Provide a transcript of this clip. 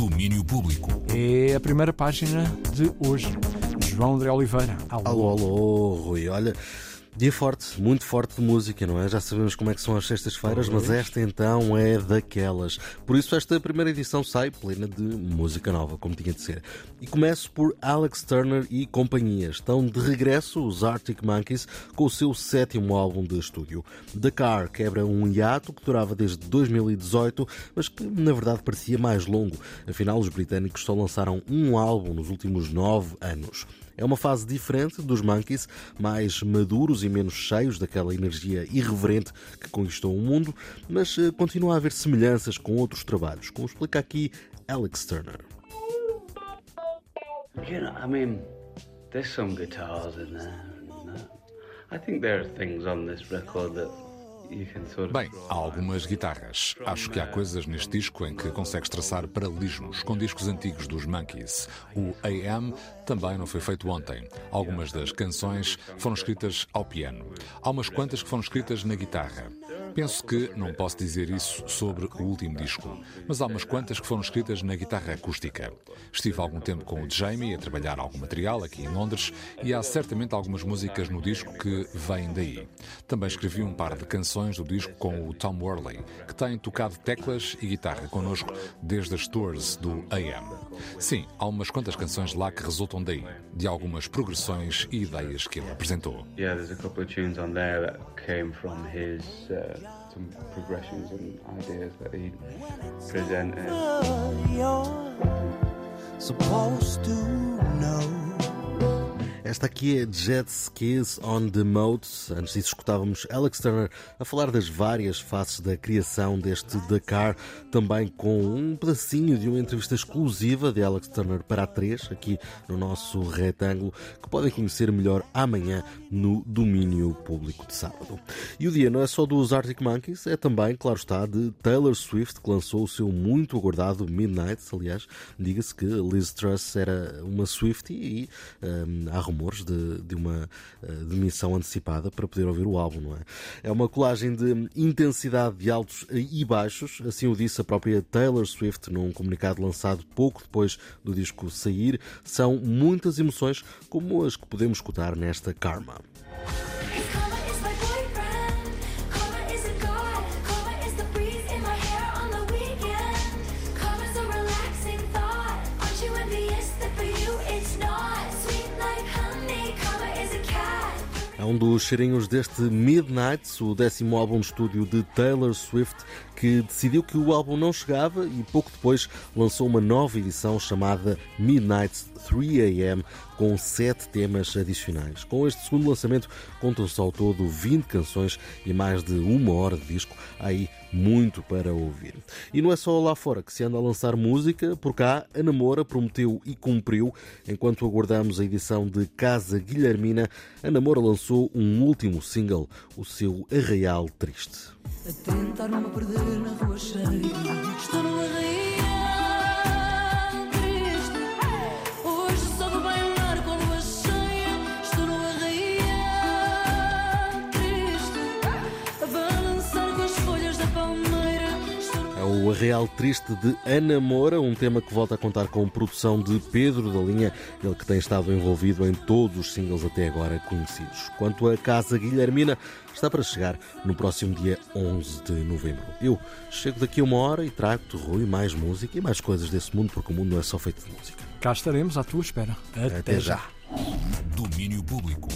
Domínio Público. É a primeira página de hoje. João André Oliveira. Alô. Alô, alô, Rui. Olha, dia forte, muito forte de música, não é? Já sabemos como é que são as sextas-feiras, mas esta então é daquelas. Por isso, esta primeira edição sai plena de música nova, como tinha de ser. E começo por Alex Turner e companhia. Estão de regresso os Arctic Monkeys com o seu sétimo álbum de estúdio. The Car quebra um hiato que durava desde 2018, mas que na verdade parecia mais longo. Afinal, os britânicos só lançaram um álbum nos últimos nove anos. É uma fase diferente dos Monkeys, mais maduros e menos cheios daquela energia irreverente que conquistou o mundo, mas eh, continua a haver semelhanças com outros trabalhos, como explica aqui Alex Turner. You know, I mean, there's some guitars in there. Uh, I think there are things on this record that Bem, há algumas guitarras. Acho que há coisas neste disco em que consegues traçar paralelismos com discos antigos dos Monkeys. O AM também não foi feito ontem. Algumas das canções foram escritas ao piano. Há umas quantas que foram escritas na guitarra. Penso que não posso dizer isso sobre o último disco, mas há umas quantas que foram escritas na guitarra acústica. Estive algum tempo com o Jamie a trabalhar algum material aqui em Londres e há certamente algumas músicas no disco que vêm daí. Também escrevi um par de canções do disco com o Tom Worley, que tem tocado teclas e guitarra connosco desde as tours do AM. Sim, há umas quantas canções lá que resultam daí, de algumas progressões e ideias que ele apresentou. Yeah, there's a couple of tunes on there that came from his uh, some progressions and ideas that he presented. supposed to. Esta aqui é Jet Skis on the Mode. Antes disso, escutávamos Alex Turner a falar das várias faces da criação deste Dakar, também com um pedacinho de uma entrevista exclusiva de Alex Turner para a 3, aqui no nosso retângulo, que podem conhecer melhor amanhã no domínio público de sábado. E o dia não é só dos Arctic Monkeys, é também, claro está, de Taylor Swift, que lançou o seu muito aguardado Midnight. Aliás, diga-se que Liz Truss era uma Swiftie e hum, há rumores de, de uma uh, demissão antecipada para poder ouvir o álbum, não é? É uma colagem de intensidade de altos e baixos, assim o disse a própria Taylor Swift num comunicado lançado pouco depois do disco sair. São muitas emoções, como as que podemos escutar nesta. Karma É um dos cheirinhos deste Midnight, o décimo álbum de estúdio de Taylor Swift, que decidiu que o álbum não chegava e pouco depois lançou uma nova edição chamada Midnight 3am, com sete temas adicionais. Com este segundo lançamento, contam-se ao todo 20 canções e mais de uma hora de disco. Há aí muito para ouvir. E não é só lá fora que se anda a lançar música, por cá a Namora prometeu e cumpriu. Enquanto aguardamos a edição de Casa Guilhermina, a Namora lançou um último single, o seu Arraial Triste. A tentar não perder na rua cheia. Arreal Triste de Ana Moura, um tema que volta a contar com produção de Pedro da Linha, ele que tem estado envolvido em todos os singles até agora conhecidos. Quanto a Casa Guilhermina, está para chegar no próximo dia 11 de novembro. Eu chego daqui a uma hora e trago-te, Rui, mais música e mais coisas desse mundo, porque o mundo não é só feito de música. Cá estaremos à tua espera. Até já. Domínio Público.